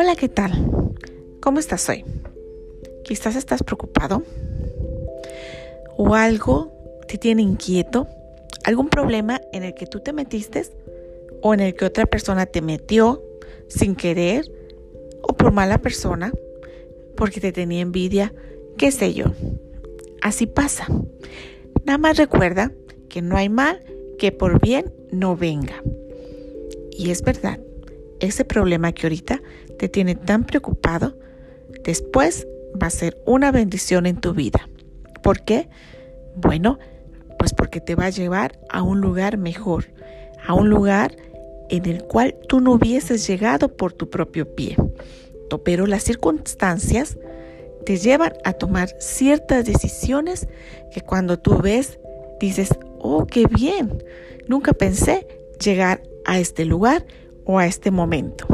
Hola, ¿qué tal? ¿Cómo estás hoy? Quizás estás preocupado o algo te tiene inquieto, algún problema en el que tú te metiste o en el que otra persona te metió sin querer o por mala persona, porque te tenía envidia, qué sé yo. Así pasa. Nada más recuerda que no hay mal que por bien no venga. Y es verdad, ese problema que ahorita te tiene tan preocupado, después va a ser una bendición en tu vida. ¿Por qué? Bueno, pues porque te va a llevar a un lugar mejor, a un lugar en el cual tú no hubieses llegado por tu propio pie. Pero las circunstancias te llevan a tomar ciertas decisiones que cuando tú ves dices, oh, qué bien, nunca pensé llegar a este lugar o a este momento.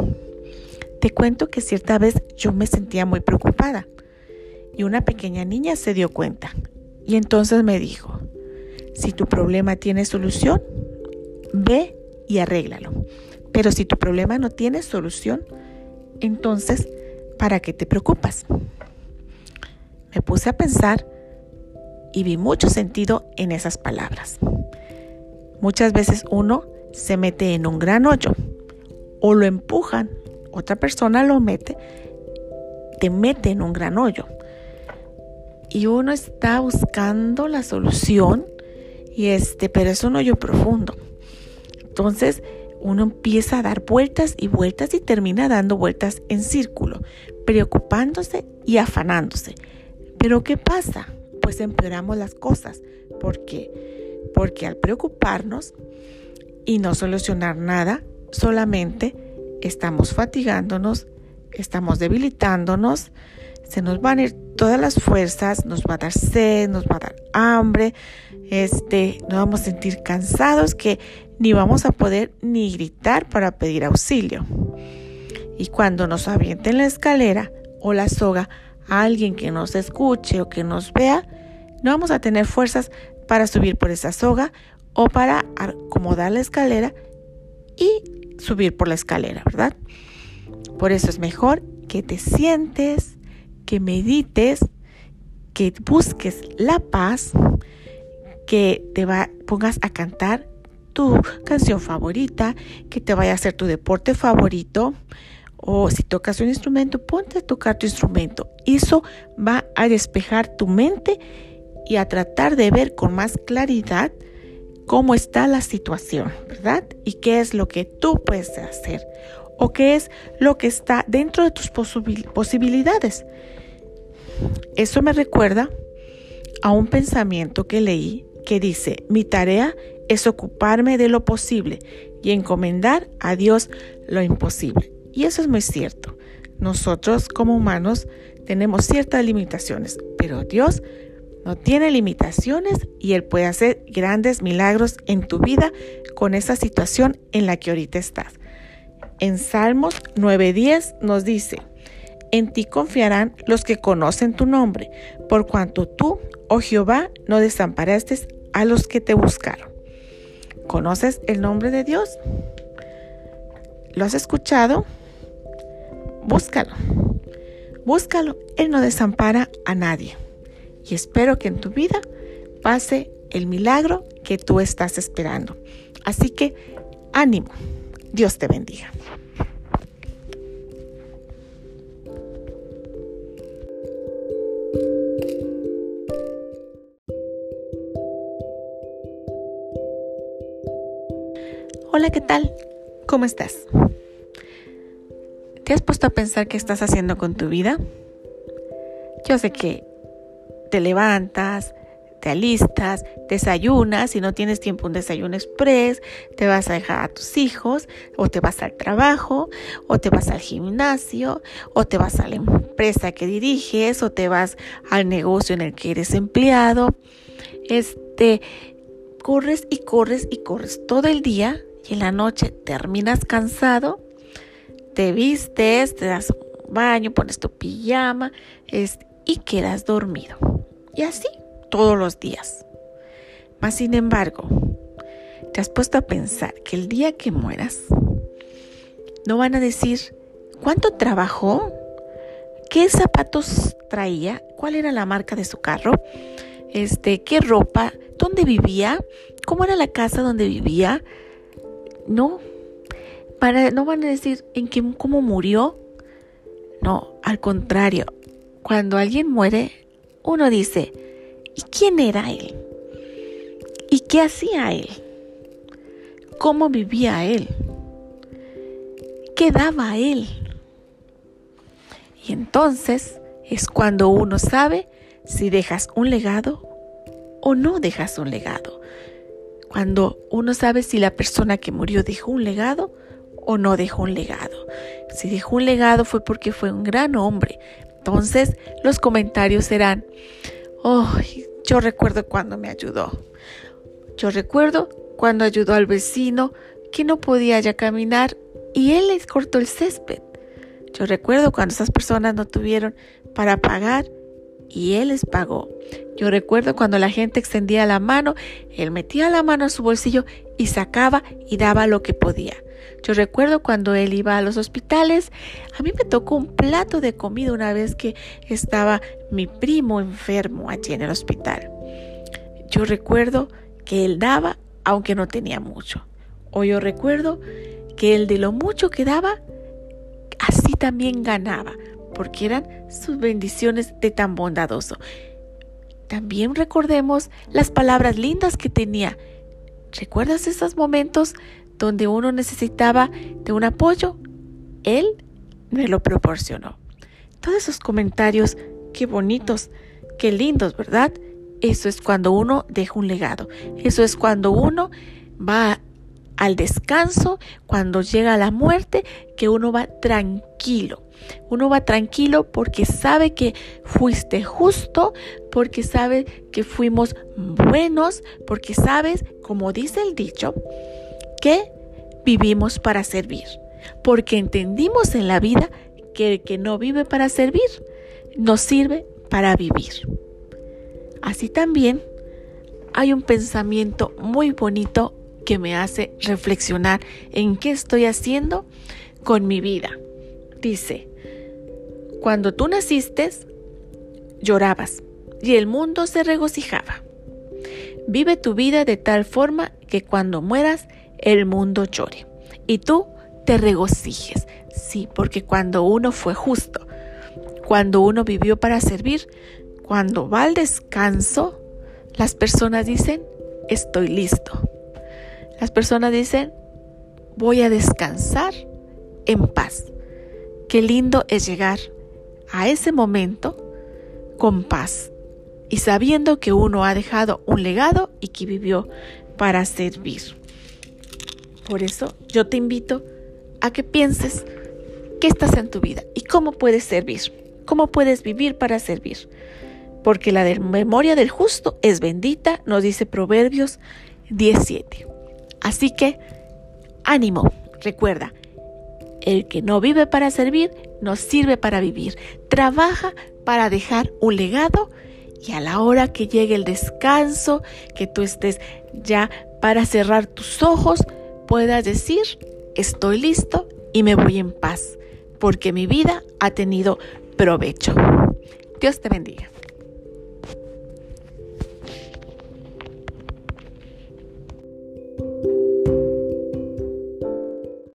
Te cuento que cierta vez yo me sentía muy preocupada y una pequeña niña se dio cuenta y entonces me dijo, si tu problema tiene solución, ve y arréglalo. Pero si tu problema no tiene solución, entonces, ¿para qué te preocupas? Me puse a pensar y vi mucho sentido en esas palabras. Muchas veces uno se mete en un gran hoyo o lo empujan, otra persona lo mete, te mete en un gran hoyo. Y uno está buscando la solución y este, pero es un hoyo profundo. Entonces, uno empieza a dar vueltas y vueltas y termina dando vueltas en círculo, preocupándose y afanándose. Pero ¿qué pasa? Pues empeoramos las cosas. ¿Por qué? Porque al preocuparnos y no solucionar nada, solamente estamos fatigándonos, estamos debilitándonos, se nos van a ir todas las fuerzas, nos va a dar sed, nos va a dar hambre, este, nos vamos a sentir cansados que ni vamos a poder ni gritar para pedir auxilio. Y cuando nos avienten la escalera o la soga a alguien que nos escuche o que nos vea, no vamos a tener fuerzas para subir por esa soga o para acomodar la escalera y subir por la escalera, ¿verdad? Por eso es mejor que te sientes, que medites, que busques la paz, que te pongas a cantar tu canción favorita, que te vaya a hacer tu deporte favorito. O si tocas un instrumento, ponte a tocar tu instrumento. Eso va a despejar tu mente y a tratar de ver con más claridad cómo está la situación, ¿verdad? Y qué es lo que tú puedes hacer o qué es lo que está dentro de tus posibilidades. Eso me recuerda a un pensamiento que leí que dice, mi tarea es ocuparme de lo posible y encomendar a Dios lo imposible. Y eso es muy cierto. Nosotros como humanos tenemos ciertas limitaciones, pero Dios no tiene limitaciones y Él puede hacer grandes milagros en tu vida con esa situación en la que ahorita estás. En Salmos 9.10 nos dice, en ti confiarán los que conocen tu nombre, por cuanto tú, oh Jehová, no desamparaste a los que te buscaron. ¿Conoces el nombre de Dios? ¿Lo has escuchado? Búscalo. Búscalo. Él no desampara a nadie. Y espero que en tu vida pase el milagro que tú estás esperando. Así que ánimo. Dios te bendiga. Hola, ¿qué tal? ¿Cómo estás? ¿Te has puesto a pensar qué estás haciendo con tu vida? Yo sé que te levantas, te alistas, desayunas, si no tienes tiempo un desayuno express, te vas a dejar a tus hijos, o te vas al trabajo, o te vas al gimnasio, o te vas a la empresa que diriges, o te vas al negocio en el que eres empleado. Este, corres y corres y corres todo el día y en la noche terminas cansado, te vistes, te das un baño, pones tu pijama y quedas dormido. Y así todos los días. Mas sin embargo, te has puesto a pensar que el día que mueras, no van a decir cuánto trabajó, qué zapatos traía, cuál era la marca de su carro, este, qué ropa, dónde vivía, cómo era la casa donde vivía. No, para, no van a decir en qué, cómo murió. No, al contrario, cuando alguien muere, uno dice, ¿y quién era él? ¿Y qué hacía él? ¿Cómo vivía él? ¿Qué daba él? Y entonces es cuando uno sabe si dejas un legado o no dejas un legado. Cuando uno sabe si la persona que murió dejó un legado o no dejó un legado. Si dejó un legado fue porque fue un gran hombre. Entonces los comentarios serán, oh, yo recuerdo cuando me ayudó. Yo recuerdo cuando ayudó al vecino que no podía ya caminar y él les cortó el césped. Yo recuerdo cuando esas personas no tuvieron para pagar y Él les pagó. Yo recuerdo cuando la gente extendía la mano, Él metía la mano en su bolsillo y sacaba y daba lo que podía. Yo recuerdo cuando Él iba a los hospitales, a mí me tocó un plato de comida una vez que estaba mi primo enfermo allí en el hospital. Yo recuerdo que Él daba aunque no tenía mucho. O yo recuerdo que Él de lo mucho que daba, así también ganaba porque eran sus bendiciones de tan bondadoso. También recordemos las palabras lindas que tenía. ¿Recuerdas esos momentos donde uno necesitaba de un apoyo? Él me lo proporcionó. Todos esos comentarios, qué bonitos, qué lindos, ¿verdad? Eso es cuando uno deja un legado. Eso es cuando uno va al descanso, cuando llega la muerte, que uno va tranquilo. Uno va tranquilo porque sabe que fuiste justo, porque sabe que fuimos buenos, porque sabes, como dice el dicho, que vivimos para servir. Porque entendimos en la vida que el que no vive para servir, no sirve para vivir. Así también hay un pensamiento muy bonito que me hace reflexionar en qué estoy haciendo con mi vida. Dice, cuando tú naciste, llorabas y el mundo se regocijaba. Vive tu vida de tal forma que cuando mueras, el mundo llore y tú te regocijes. Sí, porque cuando uno fue justo, cuando uno vivió para servir, cuando va al descanso, las personas dicen, estoy listo. Las personas dicen, voy a descansar en paz. Qué lindo es llegar a ese momento con paz y sabiendo que uno ha dejado un legado y que vivió para servir. Por eso yo te invito a que pienses qué estás en tu vida y cómo puedes servir, cómo puedes vivir para servir. Porque la memoria del justo es bendita, nos dice Proverbios 17. Así que, ánimo, recuerda, el que no vive para servir, no sirve para vivir. Trabaja para dejar un legado y a la hora que llegue el descanso, que tú estés ya para cerrar tus ojos, puedas decir, estoy listo y me voy en paz, porque mi vida ha tenido provecho. Dios te bendiga.